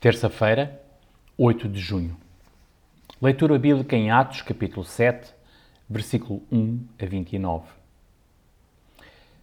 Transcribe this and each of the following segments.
Terça-feira, 8 de junho. Leitura bíblica em Atos, capítulo 7, versículo 1 a 29.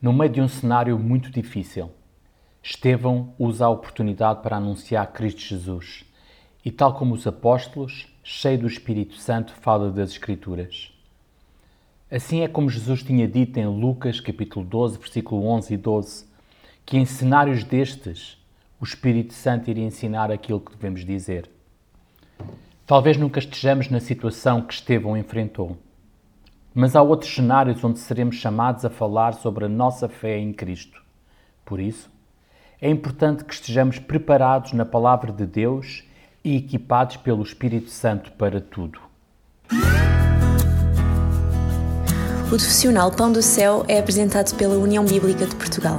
No meio de um cenário muito difícil, Estevão usa a oportunidade para anunciar Cristo Jesus e, tal como os apóstolos, cheio do Espírito Santo, fala das Escrituras. Assim é como Jesus tinha dito em Lucas, capítulo 12, versículo 11 e 12, que em cenários destes o Espírito Santo iria ensinar aquilo que devemos dizer. Talvez nunca estejamos na situação que Estevão enfrentou, mas há outros cenários onde seremos chamados a falar sobre a nossa fé em Cristo. Por isso, é importante que estejamos preparados na palavra de Deus e equipados pelo Espírito Santo para tudo. O profissional Pão do Céu é apresentado pela União Bíblica de Portugal.